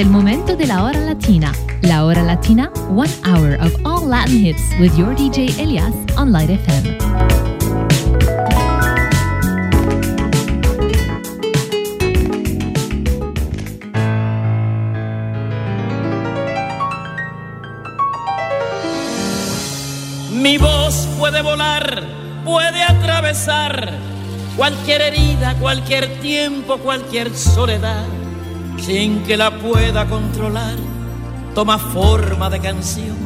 el momento de la hora latina. La hora latina, one hour of all Latin hits with your DJ Elias on Light FM. Mi voz puede volar, puede atravesar cualquier herida, cualquier tiempo, cualquier soledad sin que la pueda controlar, toma forma de canción.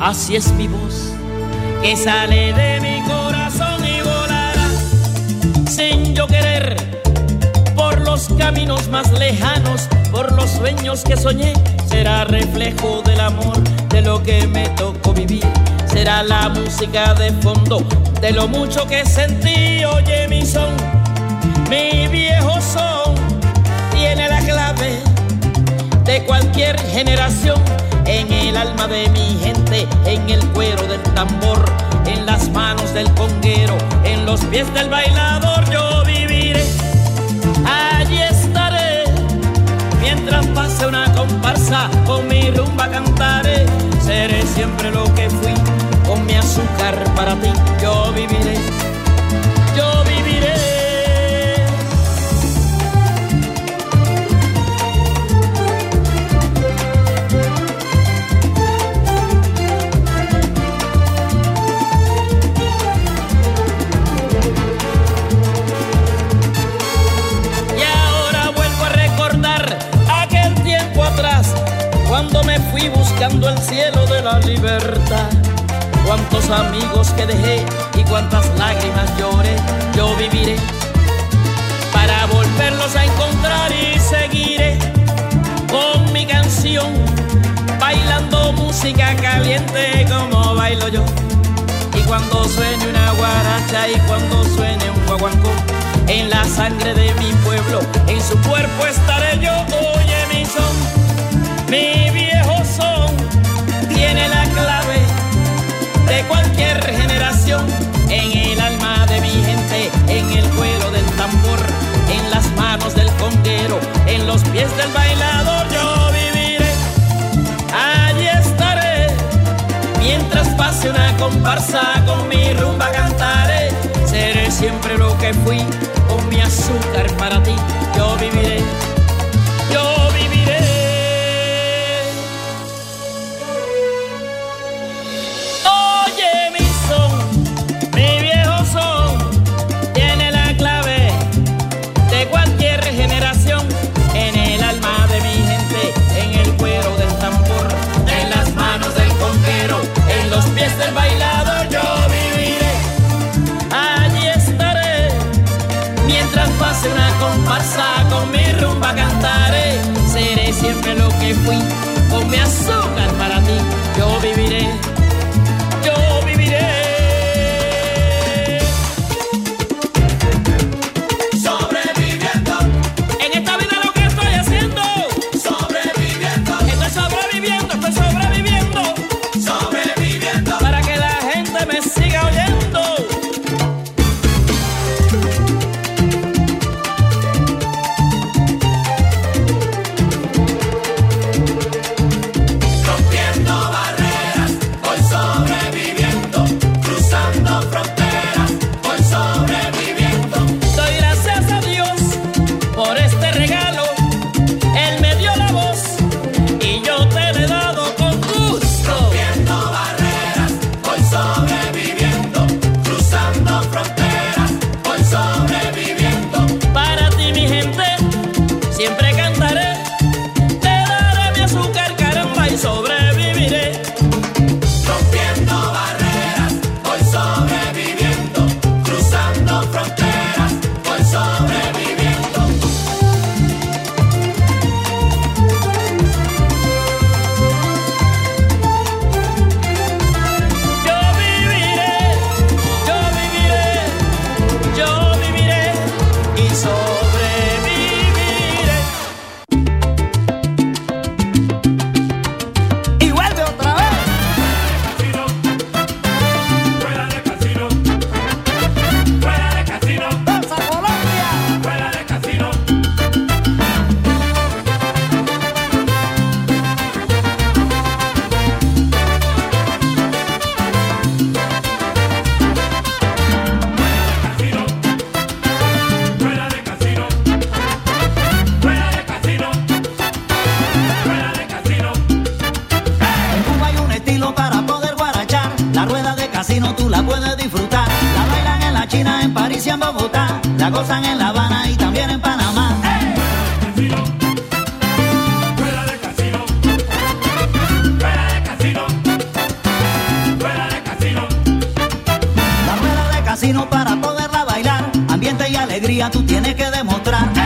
Así es mi voz, que sale de mi corazón y volará, sin yo querer, por los caminos más lejanos, por los sueños que soñé, será reflejo del amor, de lo que me tocó vivir. Será la música de fondo de lo mucho que sentí, oye mi son, mi viejo son tiene la clave de cualquier generación en el alma de mi gente, en el cuero del tambor, en las manos del conguero, en los pies del bailador. Yo viviré, allí estaré, mientras pase una comparsa, con mi rumba cantaré. Seré siempre lo que fui, con mi azúcar para ti. Yo viviré, yo viviré. La gozan en La Habana y también en Panamá. Fuera de casino, fuera de casino, fuera de casino. La rueda de casino para poderla bailar, ambiente y alegría tú tienes que demostrar.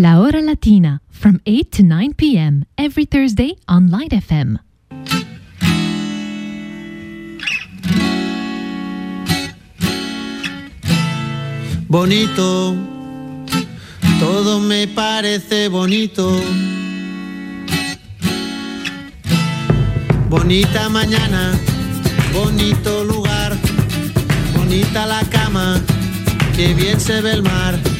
La Hora Latina from 8 to 9 p.m. every Thursday on Light FM. bonito, todo me parece bonito. Bonita mañana, bonito lugar, bonita la cama, que bien se ve el mar.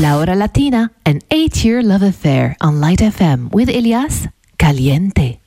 La Hora Latina, an eight-year love affair on Light FM with Elias Caliente.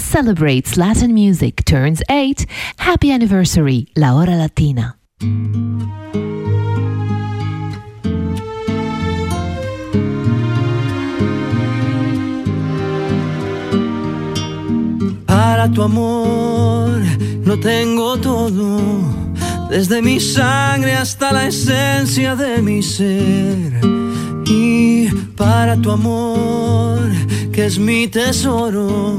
celebrates Latin music, turns 8. Happy anniversary, La Hora Latina. Para tu amor no tengo todo, desde mi sangre hasta la esencia de mi ser. Y para tu amor, que es mi tesoro,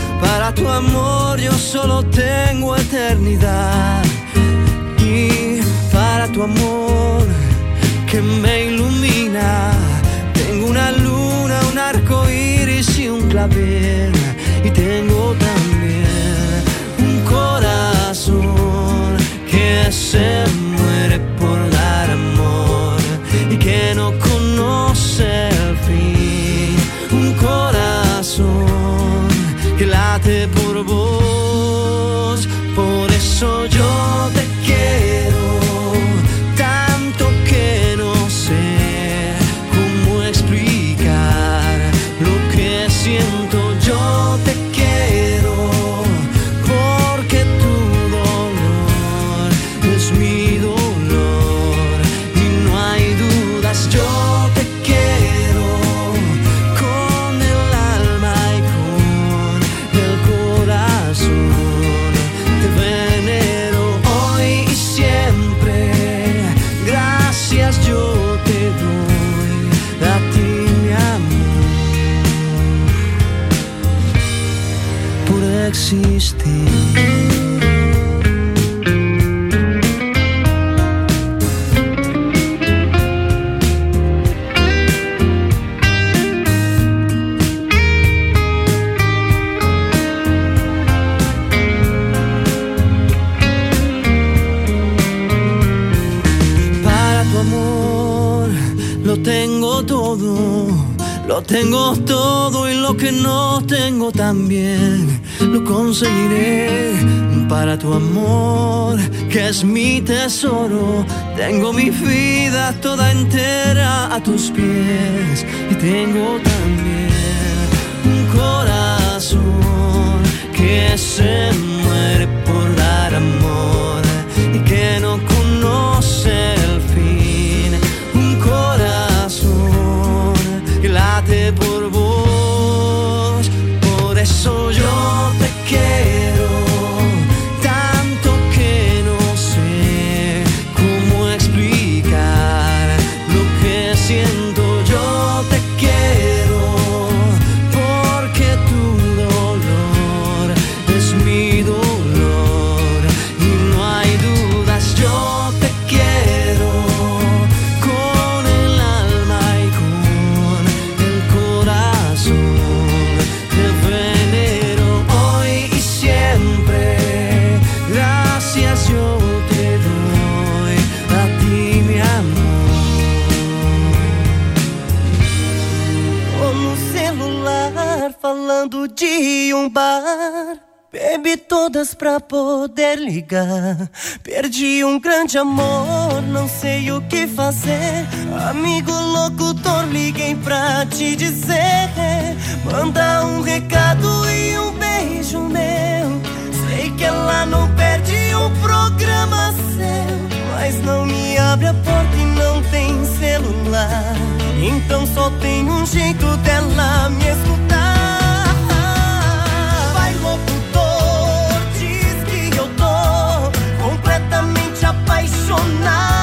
Para tu amor yo solo tengo eternidad. Y para tu amor que me ilumina, tengo una luna, un arco iris y un clavel. Y tengo también un corazón que se mi tesoro, tengo mi vida toda entera a tus pies y tengo también un corazón que se todas pra poder ligar. Perdi um grande amor, não sei o que fazer. Amigo locutor, liguei pra te dizer. Manda um recado e um beijo meu. Sei que ela não perde um programa seu. Mas não me abre a porta e não tem celular. Então só tem um jeito dela me escutar. sonar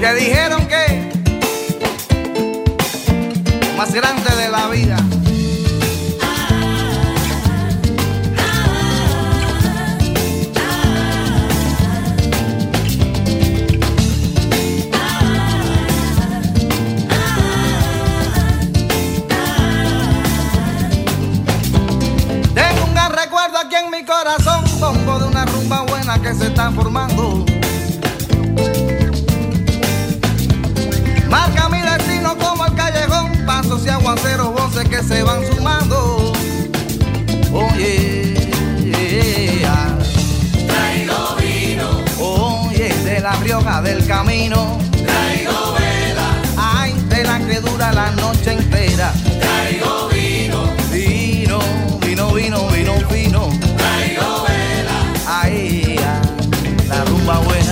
te dijeron que más grande de la vida. Tengo un gran recuerdo aquí en mi corazón, bombo de una rumba buena que se está formando. se van sumando. Oye, traigo vino. Oye, de la rioja del camino. Traigo vela. Ay, de la que dura la noche entera. Traigo vino. Vino, vino, vino, vino, vino. Traigo vela. Ay, ah, la rumba buena.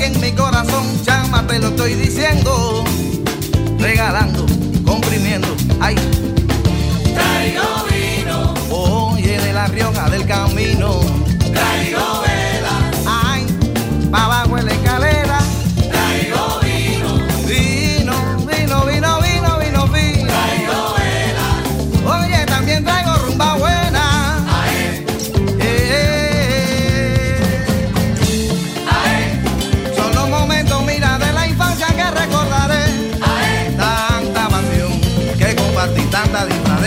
que en mi corazón, chama, te lo estoy diciendo, regalando, comprimiendo, ay. Traigo vino, oye, de la rioja del camino.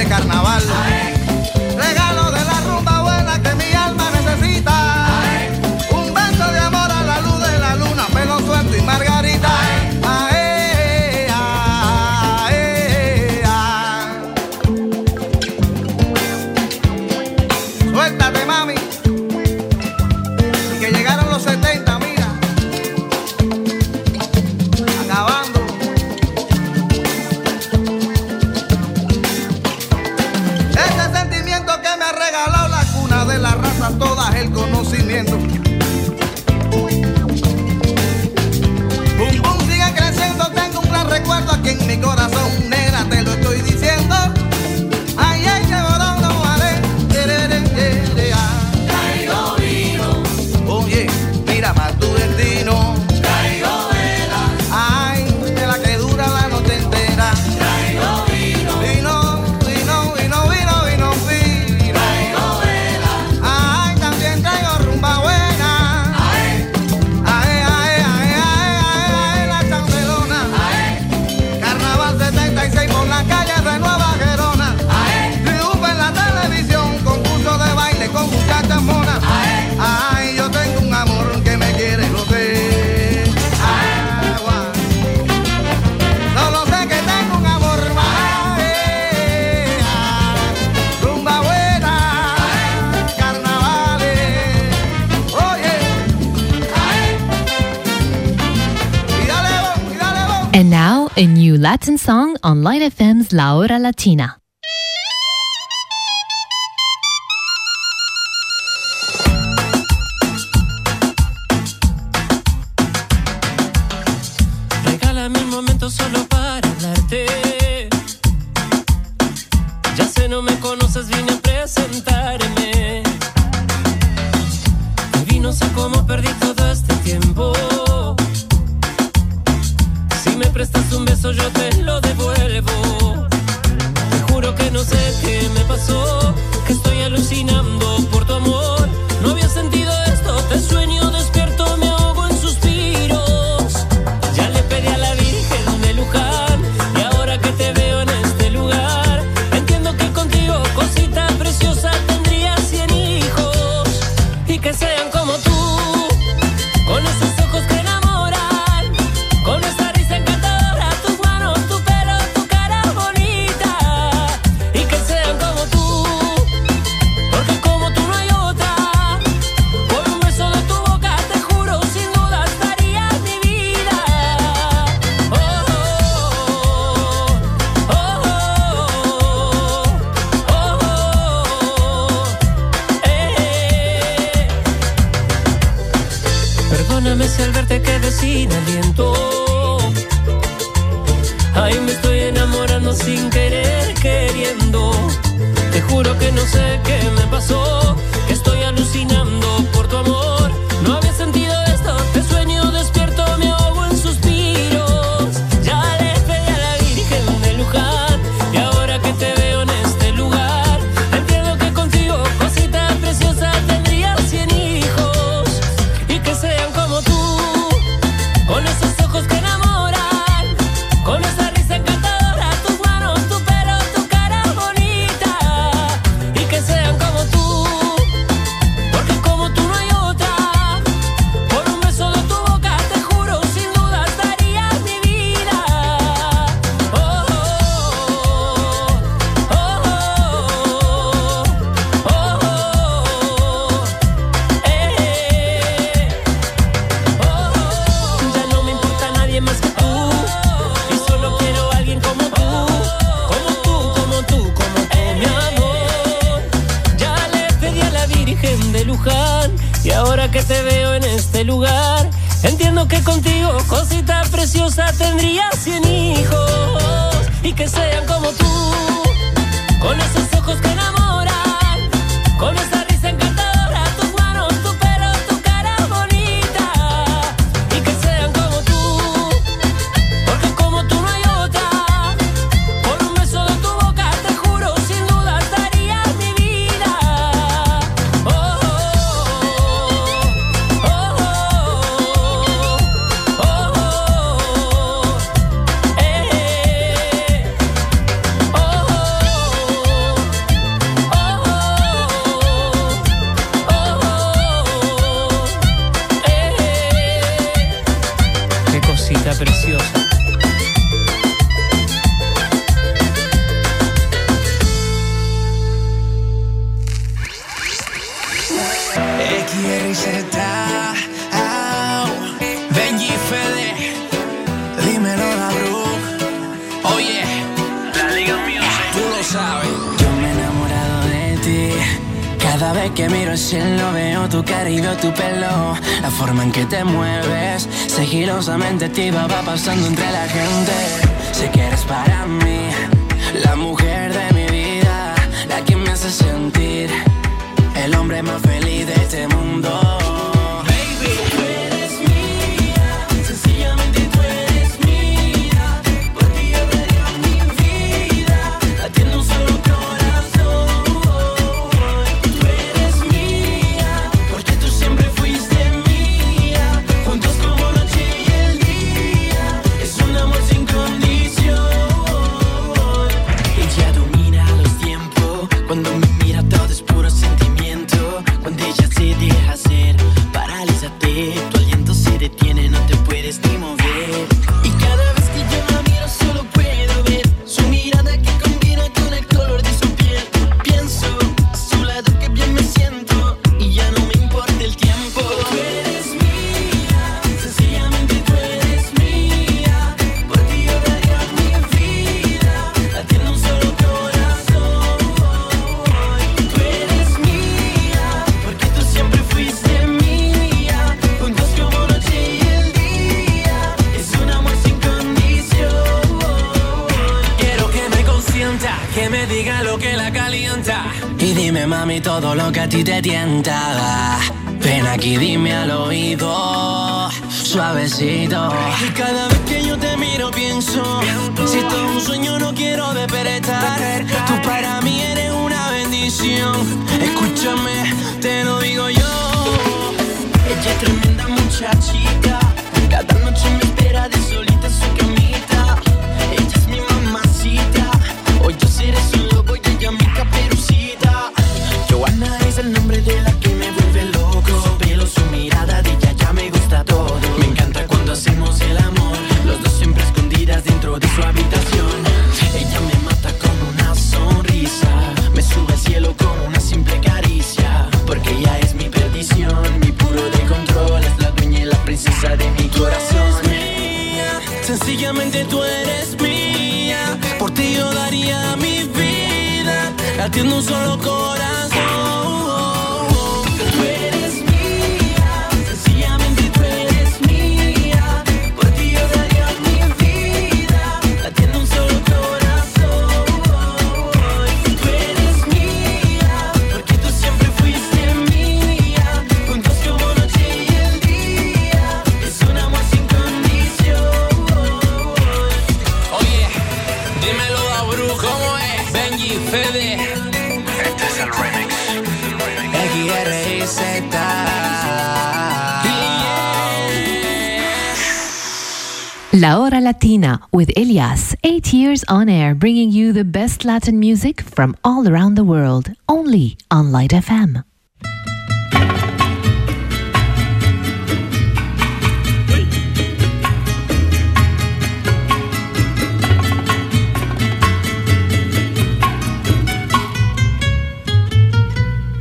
carnaval. Online FM's La Hora Latina. Regálame un momento solo Here's on Air, bringing you the best Latin music from all around the world, only on Light FM.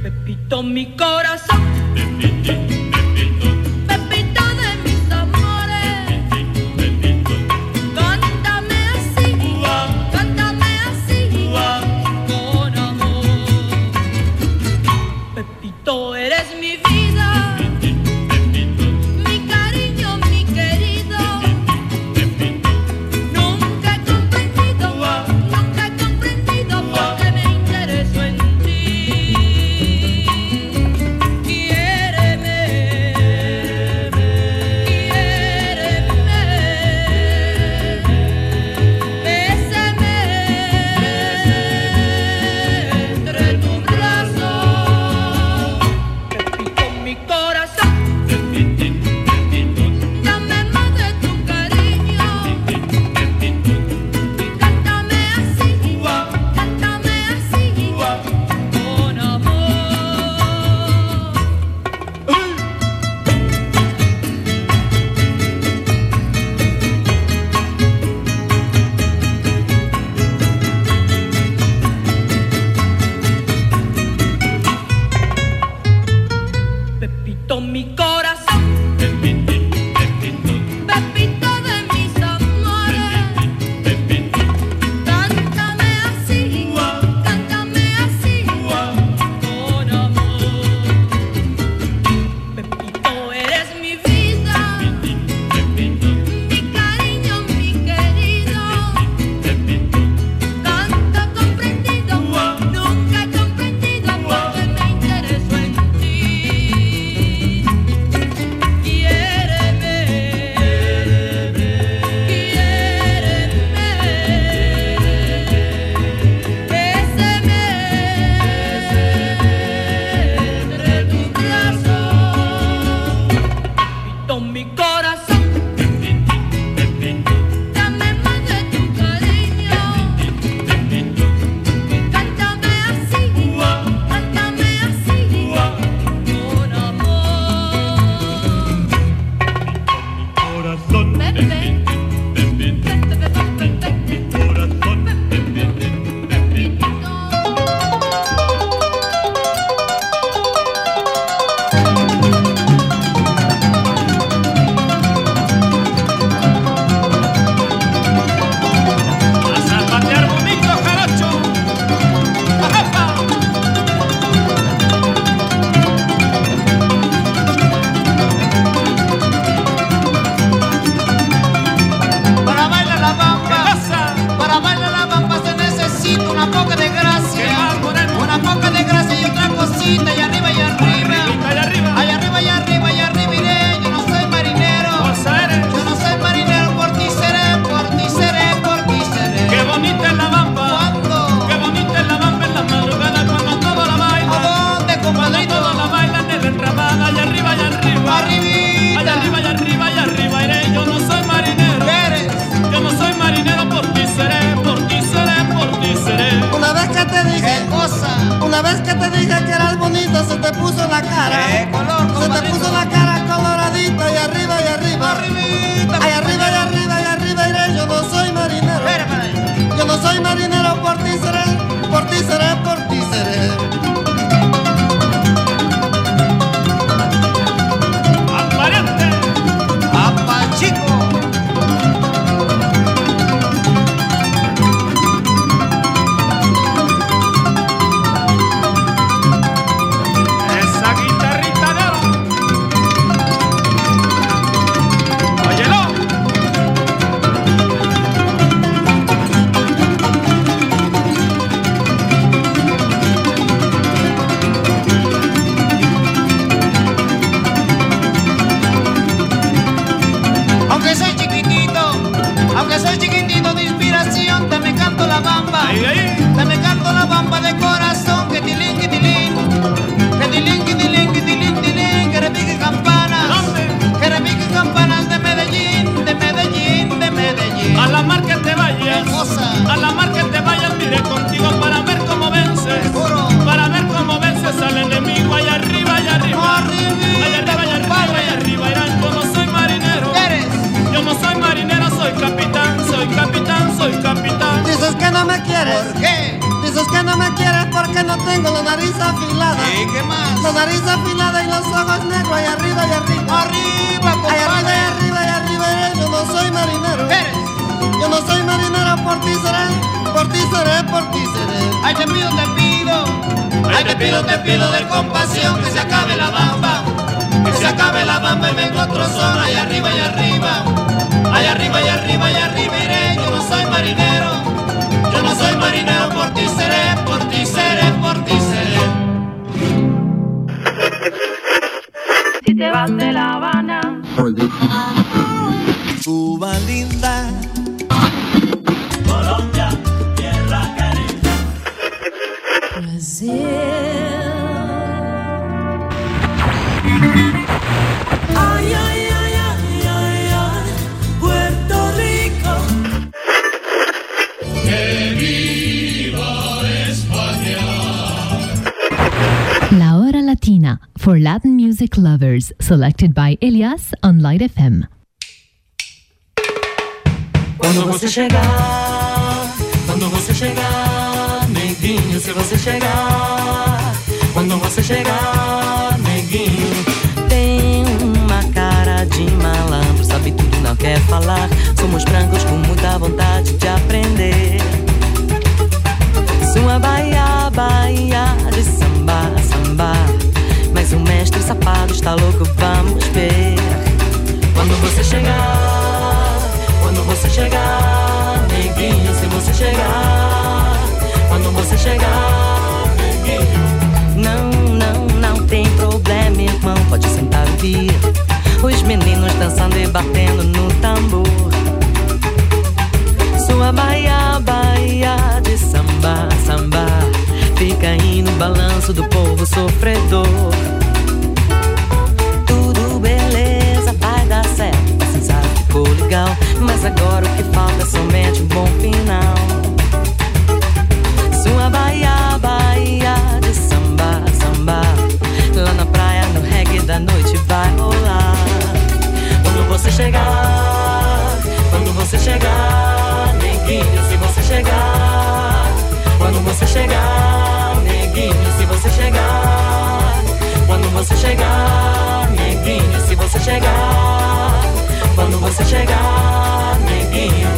Pepito, mi A la mar que te vayas, mire contigo para ver cómo vences. Para ver cómo vences al enemigo. Allá arriba, allá arriba. No, arriba allá arriba, allá arriba, allá arriba. Irán, yo no soy marinero. ¿Eres? Yo no soy marinero, soy capitán, soy capitán, soy capitán. Dices que no me quieres. ¿Por qué? Dices que no me quieres porque no tengo la nariz afilada. ¿Y qué más? La nariz afilada y los ojos negros. Allá arriba, allá arriba. Arriba. Allá arriba, allá arriba, allá arriba. Eh, yo no soy marinero. ¿Eres? Yo no soy marinero, por ti seré, por ti seré, por ti seré. Ay, te pido, te pido. Ay, te pido, te pido de compasión que se acabe la bamba. Que se acabe la bamba y vengo otro son. Ay, arriba y arriba. Ay, arriba y arriba y arriba iré. Yo no soy marinero. Yo no soy marinero, por ti seré, por ti seré, por ti seré. Si te vas de La Habana, Cuba linda. For Latin music lovers, selected by Elias on Light FM. Quando você chegar, quando você chegar, neguinho, se você chegar, quando você chegar, neguinho. Tem uma cara de malandro, sabe tudo, não quer falar. Somos brancos com muita vontade de aprender. Sua Bahia, Bahia de samba, samba. O mestre safado está louco, vamos ver. Quando você chegar, quando você chegar, neguinho, se você chegar, quando você chegar, neguinho. Não, não, não tem problema, irmão, pode sentar vir. Os meninos dançando e batendo no tambor. Sua Bahia, Bahia de samba, samba. Fica aí no balanço do povo sofredor. Mas agora o que falta é somente um bom final. Sua Bahia, Bahia de samba, samba. Lá na praia, no reggae da noite vai rolar. Quando você chegar, quando você chegar, neguinho, se você chegar, quando você chegar, neguinho, se você chegar, quando você chegar, neguinho, se você chegar, quando você chegar, neguinho.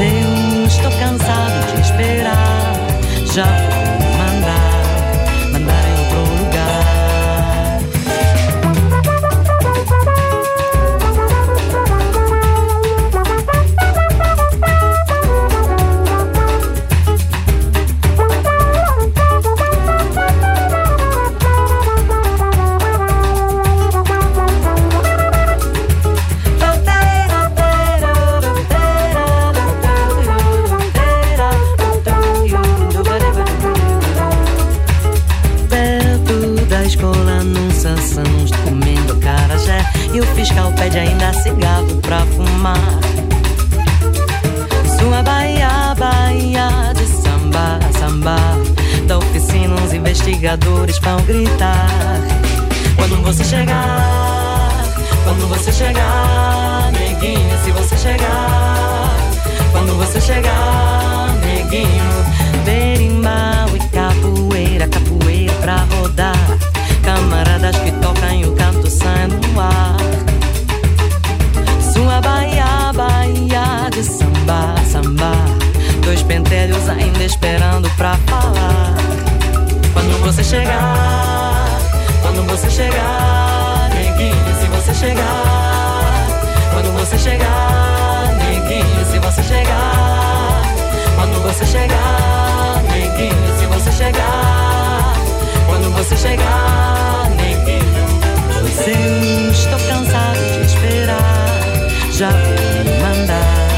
Eu estou cansado de esperar. Já vou mandar, cigarro pra fumar. Sua Bahia, Bahia de samba, samba. Da oficina os investigadores vão gritar. Quando você chegar, quando você chegar, neguinho, se você chegar, quando você chegar, neguinho, Berimbau e capoeira, capoeira pra rodar. Camaradas que tocam e o canto sai no ar de samba, samba. Dois pentelhos ainda esperando pra falar. Quando você chegar, quando você chegar, neguinho, se você chegar, quando você chegar, neguinho, se você chegar, quando você chegar, neguinho, se você chegar, quando você chegar, neguinho. Pois estou cansado de esperar. Já vou mandar,